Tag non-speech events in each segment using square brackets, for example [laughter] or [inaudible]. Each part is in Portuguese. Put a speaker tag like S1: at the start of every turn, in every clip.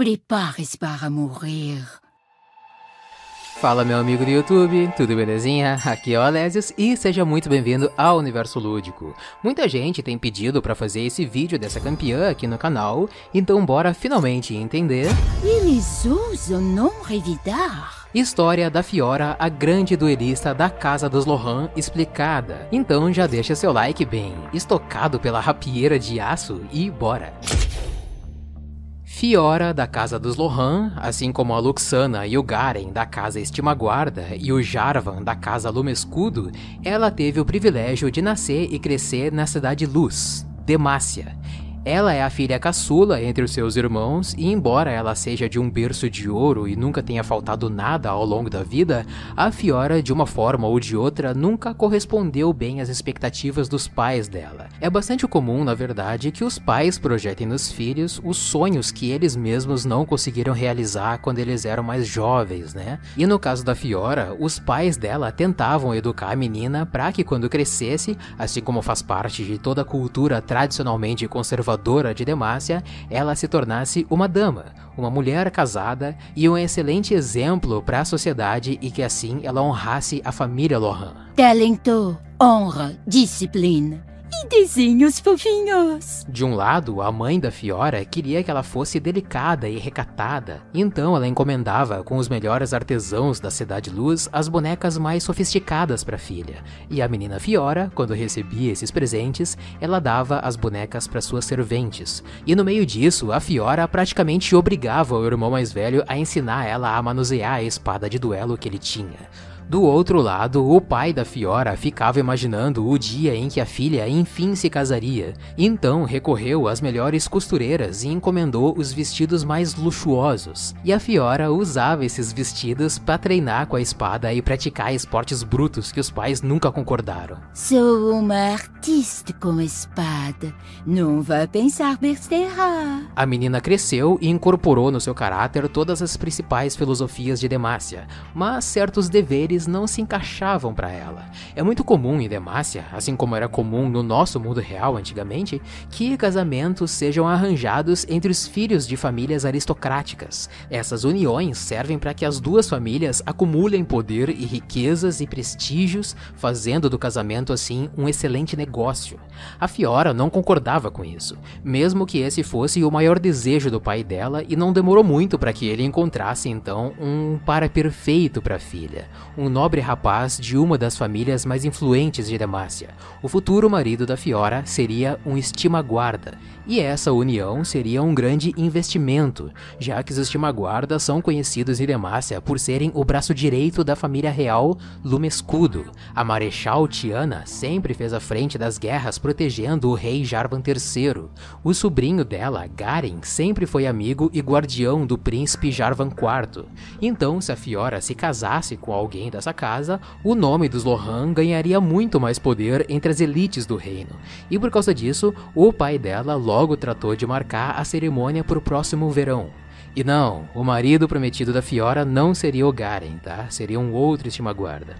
S1: Prepare-se para morrer.
S2: Fala meu amigo do YouTube, tudo belezinha? Aqui é o Alésios e seja muito bem-vindo ao Universo Lúdico. Muita gente tem pedido para fazer esse vídeo dessa campeã aqui no canal, então bora finalmente entender...
S1: Eles ousam não revidar.
S2: História da Fiora, a grande duelista da Casa dos Lohan, explicada. Então já deixa seu like bem estocado pela rapieira de aço e bora! Fiora, da casa dos Lohan, assim como a Luxana e o Garen, da casa Estimaguarda, e o Jarvan, da casa Lumescudo, ela teve o privilégio de nascer e crescer na cidade Luz, Demacia, ela é a filha caçula entre os seus irmãos, e embora ela seja de um berço de ouro e nunca tenha faltado nada ao longo da vida, a Fiora, de uma forma ou de outra, nunca correspondeu bem às expectativas dos pais dela. É bastante comum, na verdade, que os pais projetem nos filhos os sonhos que eles mesmos não conseguiram realizar quando eles eram mais jovens, né? E no caso da Fiora, os pais dela tentavam educar a menina para que quando crescesse, assim como faz parte de toda a cultura tradicionalmente conservadora conservadora de Demácia, ela se tornasse uma dama, uma mulher casada e um excelente exemplo para a sociedade e que assim ela honrasse a família Lohan.
S1: Talento, honra, disciplina desenhos fofinhos.
S2: De um lado, a mãe da Fiora queria que ela fosse delicada e recatada, então ela encomendava com os melhores artesãos da Cidade Luz as bonecas mais sofisticadas para a filha. E a menina Fiora, quando recebia esses presentes, ela dava as bonecas para suas serventes. E no meio disso, a Fiora praticamente obrigava o irmão mais velho a ensinar ela a manusear a espada de duelo que ele tinha. Do outro lado, o pai da Fiora ficava imaginando o dia em que a filha enfim se casaria. Então recorreu às melhores costureiras e encomendou os vestidos mais luxuosos. E a Fiora usava esses vestidos para treinar com a espada e praticar esportes brutos que os pais nunca concordaram.
S1: Sou uma artista com espada. Não vai pensar besteira.
S2: A menina cresceu e incorporou no seu caráter todas as principais filosofias de Demacia, mas certos deveres não se encaixavam para ela. É muito comum em Demacia, assim como era comum no nosso mundo real antigamente, que casamentos sejam arranjados entre os filhos de famílias aristocráticas. Essas uniões servem para que as duas famílias acumulem poder e riquezas e prestígios, fazendo do casamento assim um excelente negócio. A Fiora não concordava com isso, mesmo que esse fosse o maior desejo do pai dela, e não demorou muito para que ele encontrasse então um para perfeito para a filha, um nobre rapaz de uma das famílias mais influentes de Demacia. O futuro marido da Fiora seria um estima-guarda, e essa união seria um grande investimento, já que os estima-guardas são conhecidos em Demacia por serem o braço direito da família real Lumescudo. A Marechal Tiana sempre fez a frente das guerras protegendo o rei Jarvan III. O sobrinho dela, Garen, sempre foi amigo e guardião do príncipe Jarvan IV. Então, se a Fiora se casasse com alguém dessa casa, o nome dos Lohan ganharia muito mais poder entre as elites do reino. E por causa disso, o pai dela logo tratou de marcar a cerimônia para o próximo verão. E não, o marido prometido da Fiora não seria o Garen, tá? Seria um outro estima-guarda.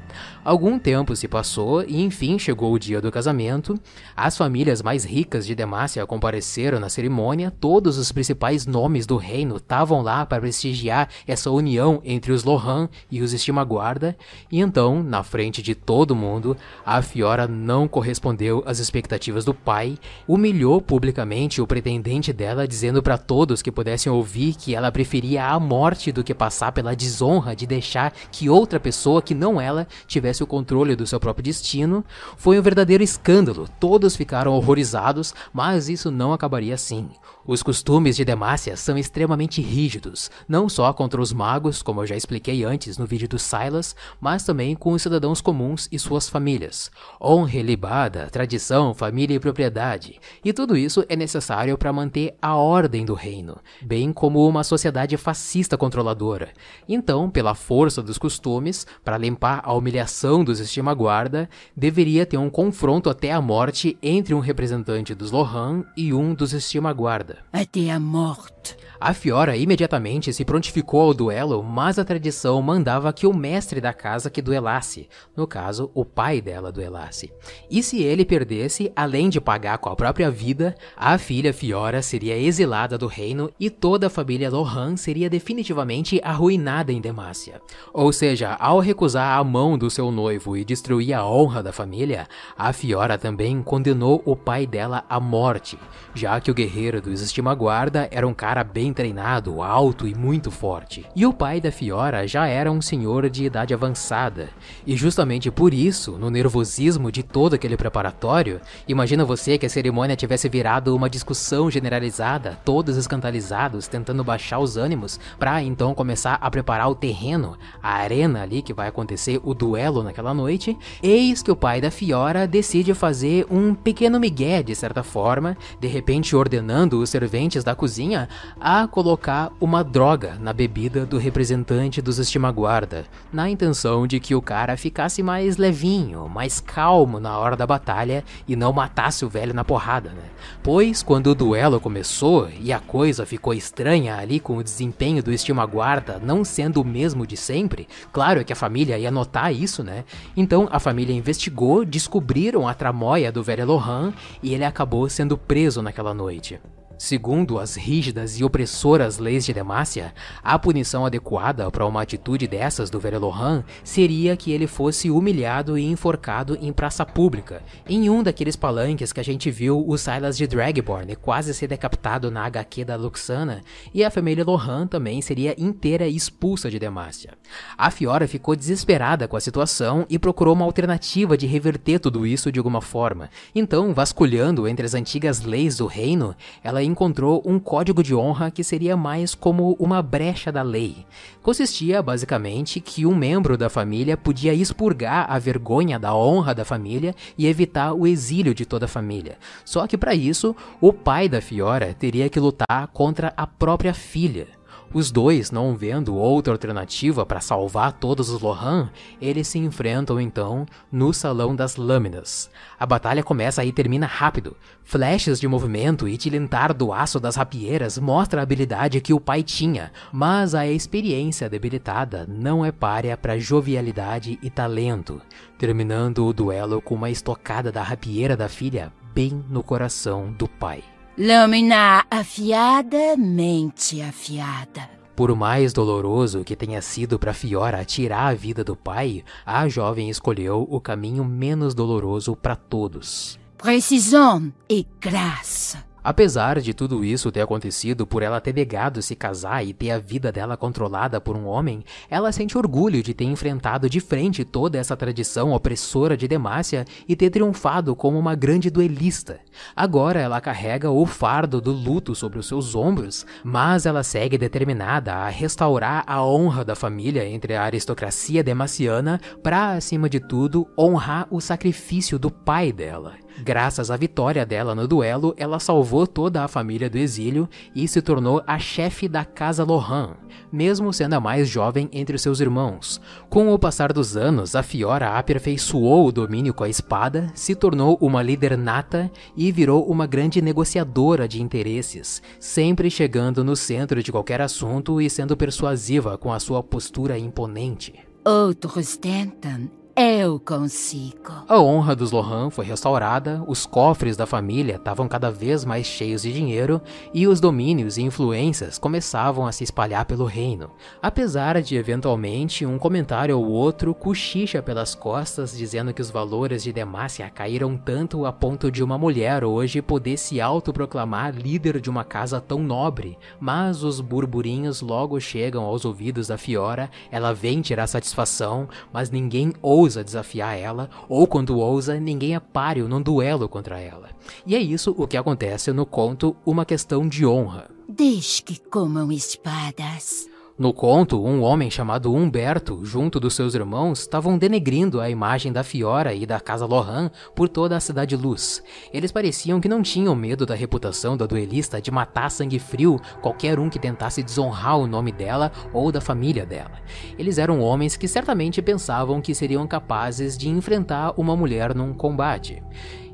S2: Algum tempo se passou e enfim chegou o dia do casamento. As famílias mais ricas de Demacia compareceram na cerimônia, todos os principais nomes do reino estavam lá para prestigiar essa união entre os Lohan e os estima-guarda. E então, na frente de todo mundo, a Fiora não correspondeu às expectativas do pai, humilhou publicamente o pretendente dela, dizendo para todos que pudessem ouvir que ela preferia a morte do que passar pela desonra de deixar que outra pessoa que não ela tivesse o controle do seu próprio destino. Foi um verdadeiro escândalo. Todos ficaram horrorizados, mas isso não acabaria assim. Os costumes de Demacia são extremamente rígidos, não só contra os magos, como eu já expliquei antes no vídeo do Silas, mas também com os cidadãos comuns e suas famílias. Honra ilibada, tradição, família e propriedade. E tudo isso é necessário para manter a ordem do reino, bem como uma sociedade fascista controladora. Então, pela força dos costumes, para limpar a humilhação dos estima-guarda, deveria ter um confronto até a morte entre um representante dos Lohan e um dos estima-guarda. Espada.
S1: Até a morte.
S2: A Fiora imediatamente se prontificou ao duelo, mas a tradição mandava que o mestre da casa que duelasse, no caso, o pai dela duelasse. E se ele perdesse, além de pagar com a própria vida, a filha Fiora seria exilada do reino e toda a família Lohan seria definitivamente arruinada em Demacia. Ou seja, ao recusar a mão do seu noivo e destruir a honra da família, a Fiora também condenou o pai dela à morte, já que o guerreiro dos Estimaguarda era um cara bem bem treinado, alto e muito forte. E o pai da Fiora já era um senhor de idade avançada. E justamente por isso, no nervosismo de todo aquele preparatório, imagina você que a cerimônia tivesse virado uma discussão generalizada, todos escandalizados, tentando baixar os ânimos, para então começar a preparar o terreno, a arena ali que vai acontecer o duelo naquela noite. Eis que o pai da Fiora decide fazer um pequeno migué de certa forma, de repente ordenando os serventes da cozinha a colocar uma droga na bebida do representante dos Estimaguarda, na intenção de que o cara ficasse mais levinho, mais calmo na hora da batalha e não matasse o velho na porrada, né? Pois quando o duelo começou e a coisa ficou estranha ali com o desempenho do Estimaguarda não sendo o mesmo de sempre, claro que a família ia notar isso, né? Então a família investigou, descobriram a tramóia do velho Lohan e ele acabou sendo preso naquela noite. Segundo as rígidas e opressoras leis de Demacia, a punição adequada para uma atitude dessas do Verelohan seria que ele fosse humilhado e enforcado em praça pública, em um daqueles palanques que a gente viu o Silas de Dragborn quase ser decapitado na HQ da Luxana, e a família Lohan também seria inteira expulsa de Demacia. A Fiora ficou desesperada com a situação e procurou uma alternativa de reverter tudo isso de alguma forma. Então, vasculhando entre as antigas leis do reino, ela encontrou um código de honra que seria mais como uma brecha da lei. Consistia basicamente que um membro da família podia expurgar a vergonha da honra da família e evitar o exílio de toda a família. Só que para isso, o pai da Fiora teria que lutar contra a própria filha. Os dois, não vendo outra alternativa para salvar todos os Lohan, eles se enfrentam então no Salão das Lâminas. A batalha começa e termina rápido. Flashes de movimento e tilintar do aço das rapieiras mostra a habilidade que o pai tinha, mas a experiência debilitada não é párea para jovialidade e talento, terminando o duelo com uma estocada da rapieira da filha bem no coração do pai.
S1: Lâmina afiada, mente afiada.
S2: Por mais doloroso que tenha sido para Fiora tirar a vida do pai, a jovem escolheu o caminho menos doloroso para todos.
S1: Precisão e graça.
S2: Apesar de tudo isso ter acontecido por ela ter negado se casar e ter a vida dela controlada por um homem, ela sente orgulho de ter enfrentado de frente toda essa tradição opressora de Demácia e ter triunfado como uma grande duelista. Agora ela carrega o fardo do luto sobre os seus ombros, mas ela segue determinada a restaurar a honra da família entre a aristocracia demaciana para, acima de tudo, honrar o sacrifício do pai dela. Graças à vitória dela no duelo, ela salvou toda a família do exílio e se tornou a chefe da Casa Lohan, mesmo sendo a mais jovem entre seus irmãos. Com o passar dos anos, a Fiora aperfeiçoou o domínio com a espada, se tornou uma líder nata e virou uma grande negociadora de interesses, sempre chegando no centro de qualquer assunto e sendo persuasiva com a sua postura imponente.
S1: Outros tentam eu consigo.
S2: A honra dos Lohan foi restaurada, os cofres da família estavam cada vez mais cheios de dinheiro e os domínios e influências começavam a se espalhar pelo reino. Apesar de eventualmente um comentário ou outro cochicha pelas costas dizendo que os valores de Demacia caíram tanto a ponto de uma mulher hoje poder se autoproclamar líder de uma casa tão nobre, mas os burburinhos logo chegam aos ouvidos da Fiora, ela vem tirar satisfação, mas ninguém ousa ousa desafiar ela, ou quando ousa, ninguém é páreo num duelo contra ela. E é isso o que acontece no conto Uma Questão de Honra.
S1: Deixe que comam espadas.
S2: No conto, um homem chamado Humberto, junto dos seus irmãos, estavam denegrindo a imagem da Fiora e da Casa Lohan por toda a Cidade Luz. Eles pareciam que não tinham medo da reputação da duelista de matar sangue frio qualquer um que tentasse desonrar o nome dela ou da família dela. Eles eram homens que certamente pensavam que seriam capazes de enfrentar uma mulher num combate.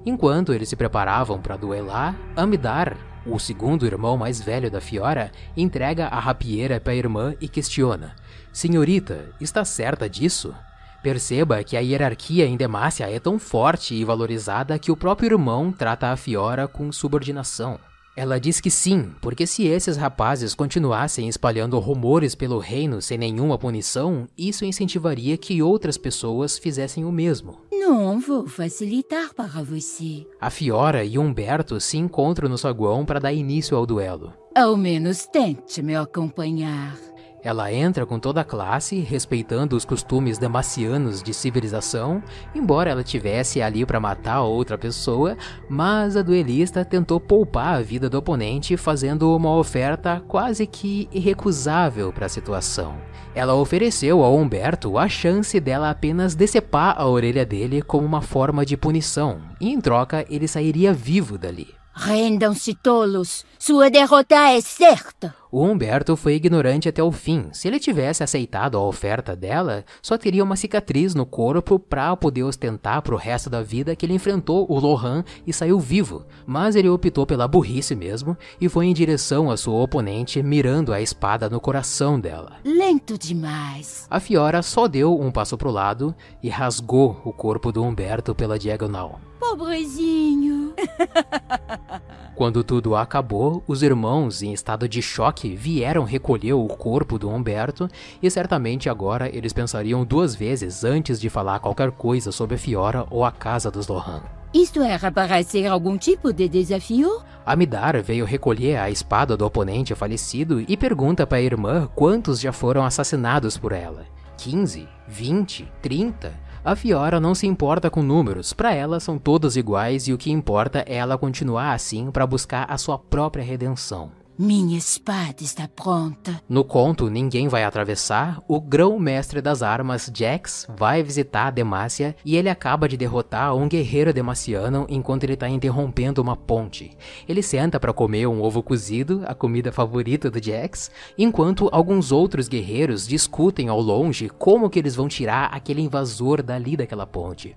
S2: Enquanto eles se preparavam para duelar, Amidar O segundo irmão mais velho da Fiora entrega a rapieira para a irmã e questiona: Senhorita, está certa disso? Perceba que a hierarquia em Demacia é tão forte e valorizada que o próprio irmão trata a Fiora com subordinação. Ela diz que sim, porque se esses rapazes continuassem espalhando rumores pelo reino sem nenhuma punição, isso incentivaria que outras pessoas fizessem o mesmo.
S1: Não vou facilitar para você.
S2: A Fiora e Humberto se encontram no saguão para dar início ao duelo.
S1: Ao menos tente me acompanhar.
S2: Ela entra com toda a classe, respeitando os costumes demacianos de civilização, embora ela tivesse ali para matar outra pessoa, mas a duelista tentou poupar a vida do oponente, fazendo uma oferta quase que irrecusável para a situação. Ela ofereceu a Humberto a chance dela apenas decepar a orelha dele como uma forma de punição, e em troca ele sairia vivo dali.
S1: Rendam-se, tolos. Sua derrota é certa.
S2: O Humberto foi ignorante até o fim. Se ele tivesse aceitado a oferta dela, só teria uma cicatriz no corpo para poder ostentar pro resto da vida que ele enfrentou o Lohan e saiu vivo. Mas ele optou pela burrice mesmo e foi em direção à sua oponente, mirando a espada no coração dela.
S1: Lento demais.
S2: A Fiora só deu um passo pro lado e rasgou o corpo do Humberto pela diagonal.
S1: Pobrezinho. [laughs]
S2: Quando tudo acabou, os irmãos, em estado de choque, vieram recolher o corpo do Humberto e certamente agora eles pensariam duas vezes antes de falar qualquer coisa sobre a Fiora ou a casa dos Lohan.
S1: Isto era para ser algum tipo de desafio?
S2: Amidar veio recolher a espada do oponente falecido e pergunta para a irmã quantos já foram assassinados por ela. 15? 20? 30? A Fiora não se importa com números, para ela são todos iguais e o que importa é ela continuar assim para buscar a sua própria redenção.
S1: Minha espada está pronta.
S2: No conto Ninguém Vai Atravessar, o grão-mestre das armas, Jax, vai visitar a Demacia e ele acaba de derrotar um guerreiro demaciano enquanto ele está interrompendo uma ponte. Ele senta para comer um ovo cozido, a comida favorita do Jax, enquanto alguns outros guerreiros discutem ao longe como que eles vão tirar aquele invasor dali daquela ponte.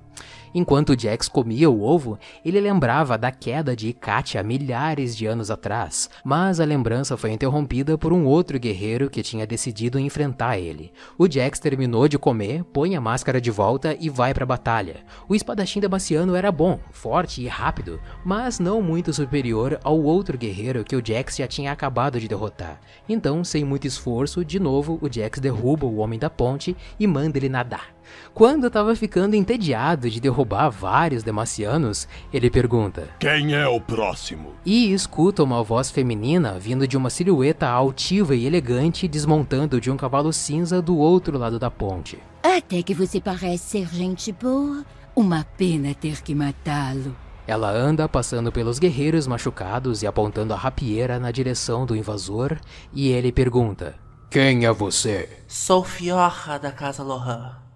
S2: Enquanto Jax comia o ovo, ele lembrava da queda de Ikatia milhares de anos atrás, mas a lembrança foi interrompida por um outro guerreiro que tinha decidido enfrentar ele. O Jax terminou de comer, põe a máscara de volta e vai para a batalha. O espadachim damasciano era bom, forte e rápido, mas não muito superior ao outro guerreiro que o Jax já tinha acabado de derrotar. Então, sem muito esforço, de novo o Jax derruba o homem da ponte e manda ele nadar. Quando estava ficando entediado de derrubar vários demacianos, ele pergunta:
S3: Quem é o próximo?
S2: E escuta uma voz feminina vindo de uma silhueta altiva e elegante desmontando de um cavalo cinza do outro lado da ponte.
S1: Até que você parece ser gente boa. Uma pena ter que matá-lo.
S2: Ela anda passando pelos guerreiros machucados e apontando a rapieira na direção do invasor, e ele pergunta: Quem é você?
S4: Sou Fiorra da Casa Lohan.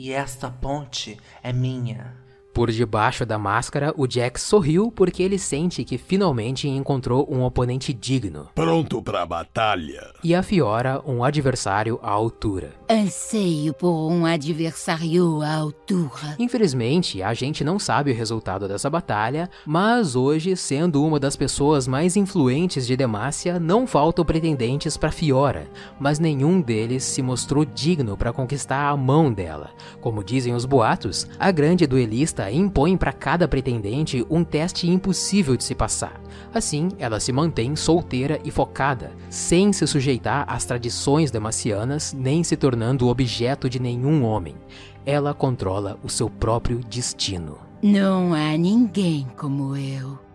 S4: E esta ponte é minha.
S2: Por debaixo da máscara, o Jack sorriu porque ele sente que finalmente encontrou um oponente digno.
S3: Pronto para a batalha.
S2: E a Fiora, um adversário à altura.
S1: Anseio por um adversário à altura.
S2: Infelizmente, a gente não sabe o resultado dessa batalha, mas hoje, sendo uma das pessoas mais influentes de Demacia, não faltam pretendentes para Fiora, mas nenhum deles se mostrou digno para conquistar a mão dela. Como dizem os boatos, a grande duelista impõe para cada pretendente um teste impossível de se passar. Assim, ela se mantém solteira e focada, sem se sujeitar às tradições demacianas, nem se tornando objeto de nenhum homem. Ela controla o seu próprio destino.
S1: Não há ninguém como eu.